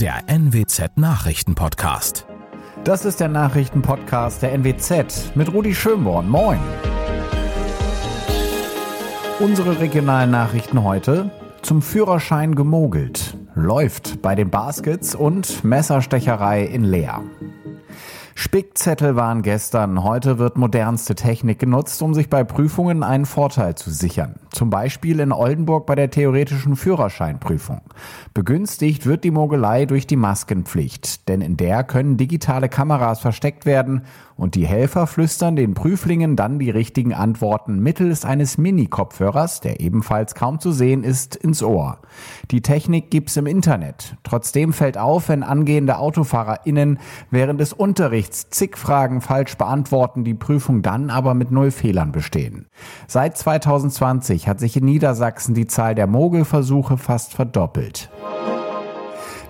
der NWZ Nachrichtenpodcast. Das ist der Nachrichtenpodcast der NWZ mit Rudi Schönborn. Moin. Unsere regionalen Nachrichten heute zum Führerschein gemogelt. Läuft bei den Baskets und Messerstecherei in Leer. Spickzettel waren gestern. Heute wird modernste Technik genutzt, um sich bei Prüfungen einen Vorteil zu sichern. Zum Beispiel in Oldenburg bei der theoretischen Führerscheinprüfung. Begünstigt wird die Mogelei durch die Maskenpflicht, denn in der können digitale Kameras versteckt werden und die Helfer flüstern den Prüflingen dann die richtigen Antworten mittels eines Mini-Kopfhörers, der ebenfalls kaum zu sehen ist, ins Ohr. Die Technik gibt's im Internet. Trotzdem fällt auf, wenn angehende AutofahrerInnen während des Unterrichts zig Fragen falsch beantworten, die Prüfung dann aber mit null Fehlern bestehen. Seit 2020 hat sich in Niedersachsen die Zahl der Mogelversuche fast verdoppelt.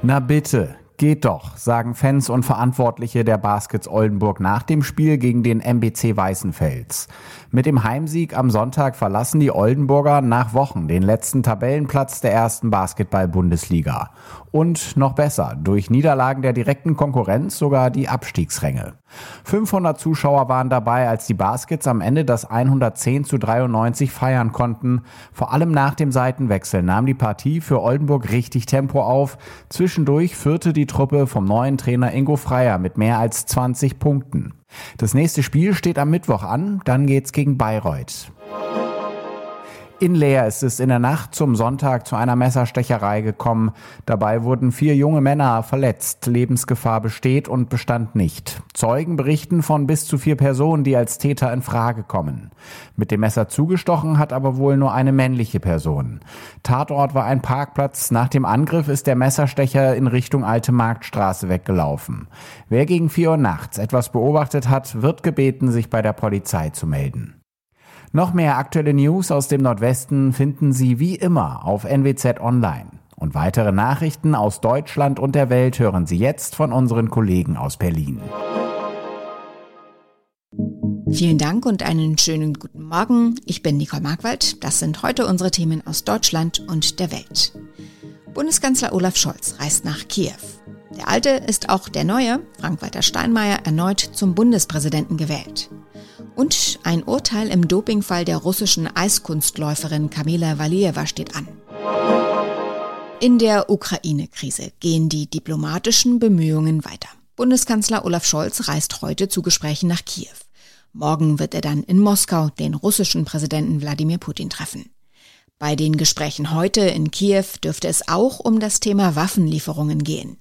Na bitte, Geht doch, sagen Fans und Verantwortliche der Baskets Oldenburg nach dem Spiel gegen den MBC Weißenfels. Mit dem Heimsieg am Sonntag verlassen die Oldenburger nach Wochen den letzten Tabellenplatz der ersten Basketball-Bundesliga. Und noch besser, durch Niederlagen der direkten Konkurrenz sogar die Abstiegsränge. 500 Zuschauer waren dabei, als die Baskets am Ende das 110 zu 93 feiern konnten. Vor allem nach dem Seitenwechsel nahm die Partie für Oldenburg richtig Tempo auf. Zwischendurch führte die Truppe vom neuen Trainer Ingo Freier mit mehr als 20 Punkten. Das nächste Spiel steht am Mittwoch an, dann geht's gegen Bayreuth. In Leer ist es in der Nacht zum Sonntag zu einer Messerstecherei gekommen. Dabei wurden vier junge Männer verletzt. Lebensgefahr besteht und bestand nicht. Zeugen berichten von bis zu vier Personen, die als Täter in Frage kommen. Mit dem Messer zugestochen hat aber wohl nur eine männliche Person. Tatort war ein Parkplatz. Nach dem Angriff ist der Messerstecher in Richtung Alte Marktstraße weggelaufen. Wer gegen vier Uhr nachts etwas beobachtet hat, wird gebeten, sich bei der Polizei zu melden. Noch mehr aktuelle News aus dem Nordwesten finden Sie wie immer auf NWZ Online. Und weitere Nachrichten aus Deutschland und der Welt hören Sie jetzt von unseren Kollegen aus Berlin. Vielen Dank und einen schönen guten Morgen. Ich bin Nicole Markwald. Das sind heute unsere Themen aus Deutschland und der Welt. Bundeskanzler Olaf Scholz reist nach Kiew. Der alte ist auch der neue, Frank-Walter Steinmeier, erneut zum Bundespräsidenten gewählt. Und ein Urteil im Dopingfall der russischen Eiskunstläuferin Kamila Valieva steht an. In der Ukraine-Krise gehen die diplomatischen Bemühungen weiter. Bundeskanzler Olaf Scholz reist heute zu Gesprächen nach Kiew. Morgen wird er dann in Moskau den russischen Präsidenten Wladimir Putin treffen. Bei den Gesprächen heute in Kiew dürfte es auch um das Thema Waffenlieferungen gehen.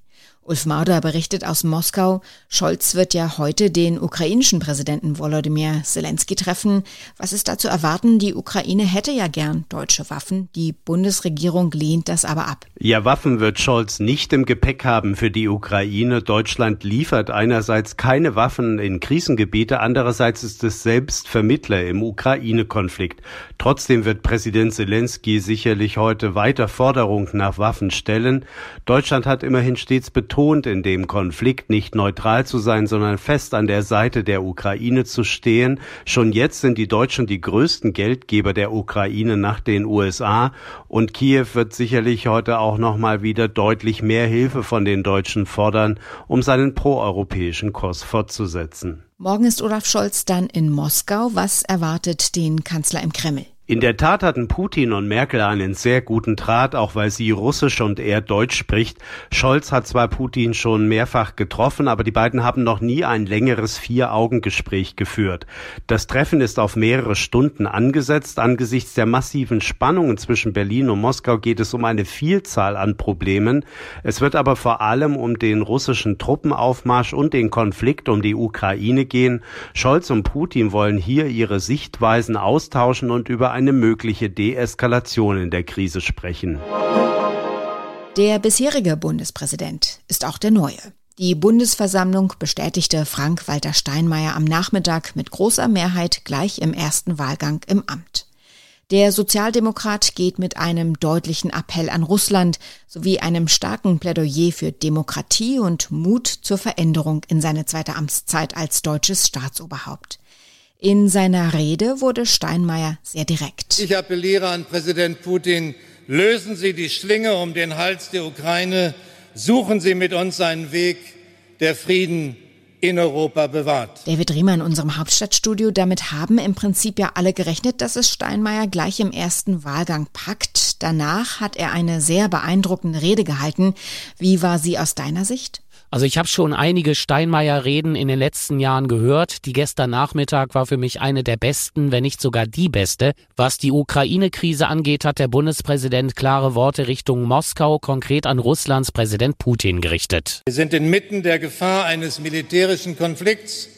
Ulf Mauder berichtet aus Moskau, Scholz wird ja heute den ukrainischen Präsidenten Volodymyr Zelensky treffen. Was ist da zu erwarten? Die Ukraine hätte ja gern deutsche Waffen. Die Bundesregierung lehnt das aber ab. Ja, Waffen wird Scholz nicht im Gepäck haben für die Ukraine. Deutschland liefert einerseits keine Waffen in Krisengebiete, andererseits ist es selbst Vermittler im Ukraine-Konflikt. Trotzdem wird Präsident Zelensky sicherlich heute weiter Forderungen nach Waffen stellen. Deutschland hat immerhin stets betont, betont in dem Konflikt, nicht neutral zu sein, sondern fest an der Seite der Ukraine zu stehen. Schon jetzt sind die Deutschen die größten Geldgeber der Ukraine nach den USA und Kiew wird sicherlich heute auch noch mal wieder deutlich mehr Hilfe von den Deutschen fordern, um seinen proeuropäischen Kurs fortzusetzen. Morgen ist Olaf Scholz dann in Moskau. Was erwartet den Kanzler im Kreml? In der Tat hatten Putin und Merkel einen sehr guten Draht, auch weil sie Russisch und er Deutsch spricht. Scholz hat zwar Putin schon mehrfach getroffen, aber die beiden haben noch nie ein längeres Vier-Augen-Gespräch geführt. Das Treffen ist auf mehrere Stunden angesetzt. Angesichts der massiven Spannungen zwischen Berlin und Moskau geht es um eine Vielzahl an Problemen. Es wird aber vor allem um den russischen Truppenaufmarsch und den Konflikt um die Ukraine gehen. Scholz und Putin wollen hier ihre Sichtweisen austauschen und über eine mögliche Deeskalation in der Krise sprechen. Der bisherige Bundespräsident ist auch der neue. Die Bundesversammlung bestätigte Frank-Walter Steinmeier am Nachmittag mit großer Mehrheit gleich im ersten Wahlgang im Amt. Der Sozialdemokrat geht mit einem deutlichen Appell an Russland sowie einem starken Plädoyer für Demokratie und Mut zur Veränderung in seine zweite Amtszeit als deutsches Staatsoberhaupt. In seiner Rede wurde Steinmeier sehr direkt. Ich appelliere an Präsident Putin, lösen Sie die Schlinge um den Hals der Ukraine suchen Sie mit uns einen Weg, der Frieden in Europa bewahrt. David Riemer in unserem Hauptstadtstudio. Damit haben im Prinzip ja alle gerechnet, dass es Steinmeier gleich im ersten Wahlgang packt. Danach hat er eine sehr beeindruckende Rede gehalten. Wie war sie aus deiner Sicht? Also ich habe schon einige Steinmeier-Reden in den letzten Jahren gehört. Die gestern Nachmittag war für mich eine der besten, wenn nicht sogar die beste. Was die Ukraine-Krise angeht, hat der Bundespräsident klare Worte Richtung Moskau, konkret an Russlands Präsident Putin gerichtet. Wir sind inmitten der Gefahr eines militärischen Konflikts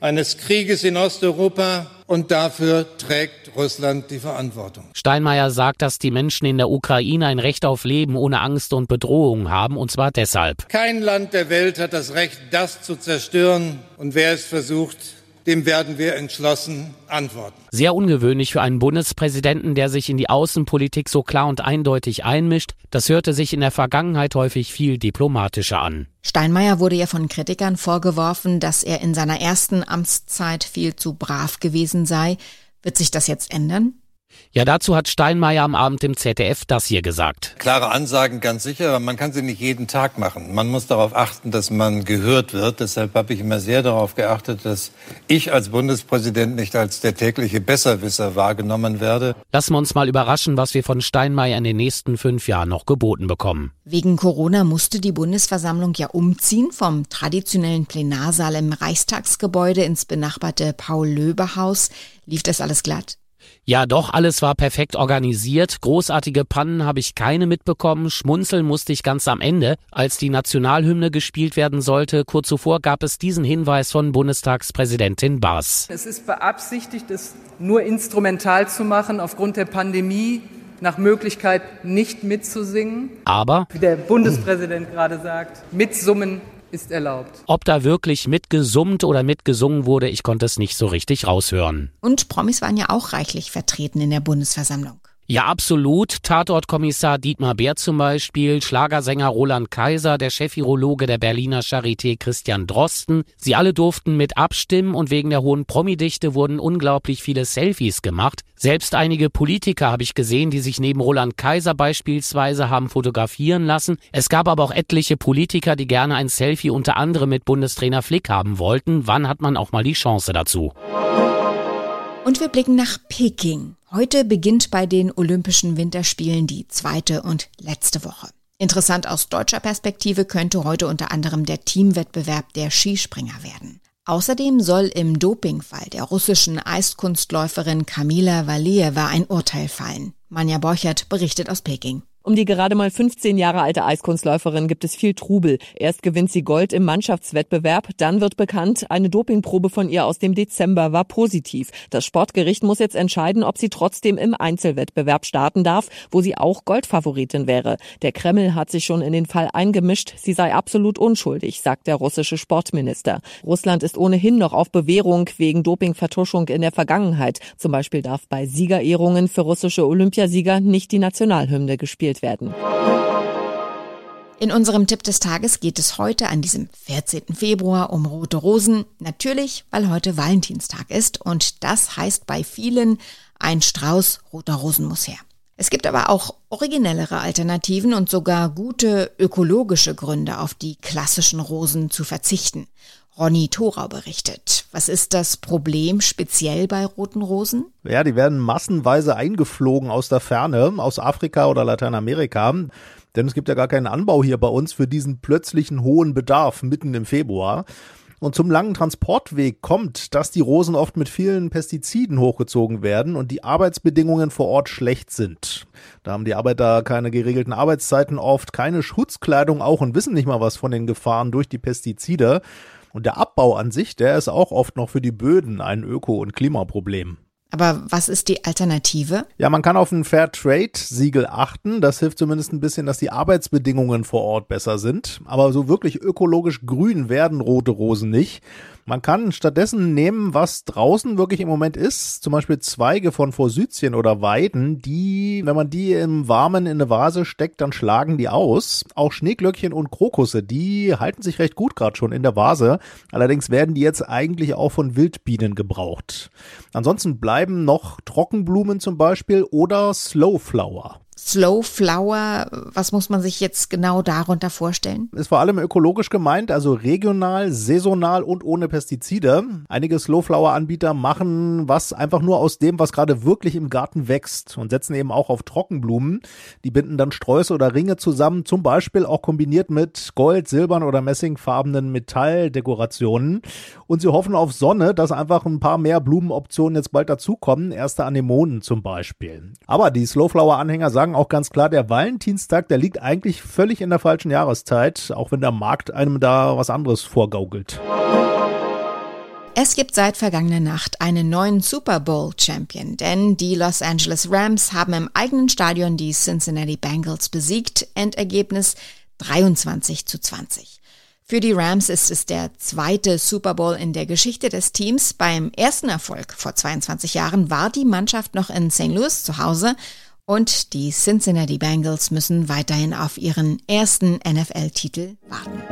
eines Krieges in Osteuropa und dafür trägt Russland die Verantwortung. Steinmeier sagt, dass die Menschen in der Ukraine ein Recht auf Leben ohne Angst und Bedrohung haben, und zwar deshalb. Kein Land der Welt hat das Recht, das zu zerstören, und wer es versucht, dem werden wir entschlossen antworten. Sehr ungewöhnlich für einen Bundespräsidenten, der sich in die Außenpolitik so klar und eindeutig einmischt. Das hörte sich in der Vergangenheit häufig viel diplomatischer an. Steinmeier wurde ja von Kritikern vorgeworfen, dass er in seiner ersten Amtszeit viel zu brav gewesen sei. Wird sich das jetzt ändern? Ja, dazu hat Steinmeier am Abend im ZDF das hier gesagt. Klare Ansagen ganz sicher, aber man kann sie nicht jeden Tag machen. Man muss darauf achten, dass man gehört wird. Deshalb habe ich immer sehr darauf geachtet, dass ich als Bundespräsident nicht als der tägliche Besserwisser wahrgenommen werde. Lassen wir uns mal überraschen, was wir von Steinmeier in den nächsten fünf Jahren noch geboten bekommen. Wegen Corona musste die Bundesversammlung ja umziehen vom traditionellen Plenarsaal im Reichstagsgebäude ins benachbarte Paul-Löbe-Haus. Lief das alles glatt? Ja, doch, alles war perfekt organisiert. Großartige Pannen habe ich keine mitbekommen. Schmunzeln musste ich ganz am Ende, als die Nationalhymne gespielt werden sollte. Kurz zuvor gab es diesen Hinweis von Bundestagspräsidentin Baas. Es ist beabsichtigt, es nur instrumental zu machen aufgrund der Pandemie nach Möglichkeit nicht mitzusingen. Aber, wie der Bundespräsident gerade sagt, mitsummen ist erlaubt. Ob da wirklich mitgesummt oder mitgesungen wurde, ich konnte es nicht so richtig raushören. Und Promis waren ja auch reichlich vertreten in der Bundesversammlung. Ja, absolut. Tatortkommissar Dietmar Bär zum Beispiel, Schlagersänger Roland Kaiser, der Chefirologe der Berliner Charité Christian Drosten. Sie alle durften mit abstimmen und wegen der hohen Promidichte wurden unglaublich viele Selfies gemacht. Selbst einige Politiker habe ich gesehen, die sich neben Roland Kaiser beispielsweise haben fotografieren lassen. Es gab aber auch etliche Politiker, die gerne ein Selfie unter anderem mit Bundestrainer Flick haben wollten. Wann hat man auch mal die Chance dazu? Und wir blicken nach Peking. Heute beginnt bei den Olympischen Winterspielen die zweite und letzte Woche. Interessant aus deutscher Perspektive könnte heute unter anderem der Teamwettbewerb der Skispringer werden. Außerdem soll im Dopingfall der russischen Eiskunstläuferin Kamila Valieva ein Urteil fallen. Manja Borchert berichtet aus Peking. Um die gerade mal 15 Jahre alte Eiskunstläuferin gibt es viel Trubel. Erst gewinnt sie Gold im Mannschaftswettbewerb, dann wird bekannt, eine Dopingprobe von ihr aus dem Dezember war positiv. Das Sportgericht muss jetzt entscheiden, ob sie trotzdem im Einzelwettbewerb starten darf, wo sie auch Goldfavoritin wäre. Der Kreml hat sich schon in den Fall eingemischt, sie sei absolut unschuldig, sagt der russische Sportminister. Russland ist ohnehin noch auf Bewährung wegen Dopingvertuschung in der Vergangenheit. Zum Beispiel darf bei Siegerehrungen für russische Olympiasieger nicht die Nationalhymne gespielt gespielt werden. In unserem Tipp des Tages geht es heute an diesem 14. Februar um rote Rosen. Natürlich, weil heute Valentinstag ist und das heißt bei vielen, ein Strauß roter Rosen muss her. Es gibt aber auch originellere Alternativen und sogar gute ökologische Gründe, auf die klassischen Rosen zu verzichten. Ronny Thorau berichtet. Was ist das Problem speziell bei roten Rosen? Ja, die werden massenweise eingeflogen aus der Ferne, aus Afrika oder Lateinamerika. Denn es gibt ja gar keinen Anbau hier bei uns für diesen plötzlichen hohen Bedarf mitten im Februar. Und zum langen Transportweg kommt, dass die Rosen oft mit vielen Pestiziden hochgezogen werden und die Arbeitsbedingungen vor Ort schlecht sind. Da haben die Arbeiter keine geregelten Arbeitszeiten oft, keine Schutzkleidung auch und wissen nicht mal was von den Gefahren durch die Pestizide. Und der Abbau an sich, der ist auch oft noch für die Böden ein Öko- und Klimaproblem. Aber was ist die Alternative? Ja, man kann auf ein Fair Trade Siegel achten. Das hilft zumindest ein bisschen, dass die Arbeitsbedingungen vor Ort besser sind. Aber so wirklich ökologisch grün werden rote Rosen nicht. Man kann stattdessen nehmen, was draußen wirklich im Moment ist, zum Beispiel Zweige von Forsythien oder Weiden, die, wenn man die im Warmen in eine Vase steckt, dann schlagen die aus. Auch Schneeglöckchen und Krokusse, die halten sich recht gut gerade schon in der Vase. Allerdings werden die jetzt eigentlich auch von Wildbienen gebraucht. Ansonsten bleiben noch Trockenblumen zum Beispiel oder Slowflower. Slow Flower, was muss man sich jetzt genau darunter vorstellen? Ist vor allem ökologisch gemeint, also regional, saisonal und ohne Pestizide. Einige Slow Flower Anbieter machen was einfach nur aus dem, was gerade wirklich im Garten wächst und setzen eben auch auf Trockenblumen. Die binden dann Sträuße oder Ringe zusammen, zum Beispiel auch kombiniert mit Gold, Silbern oder Messingfarbenen Metalldekorationen. Und sie hoffen auf Sonne, dass einfach ein paar mehr Blumenoptionen jetzt bald dazukommen. Erste Anemonen zum Beispiel. Aber die Slow Flower Anhänger sagen sagen auch ganz klar, der Valentinstag, der liegt eigentlich völlig in der falschen Jahreszeit, auch wenn der Markt einem da was anderes vorgaukelt. Es gibt seit vergangener Nacht einen neuen Super Bowl Champion, denn die Los Angeles Rams haben im eigenen Stadion die Cincinnati Bengals besiegt. Endergebnis 23 zu 20. Für die Rams ist es der zweite Super Bowl in der Geschichte des Teams. Beim ersten Erfolg vor 22 Jahren war die Mannschaft noch in St. Louis zu Hause und die Cincinnati Bengals müssen weiterhin auf ihren ersten NFL-Titel warten.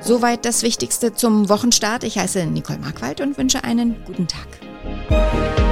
Soweit das Wichtigste zum Wochenstart. Ich heiße Nicole Markwald und wünsche einen guten Tag.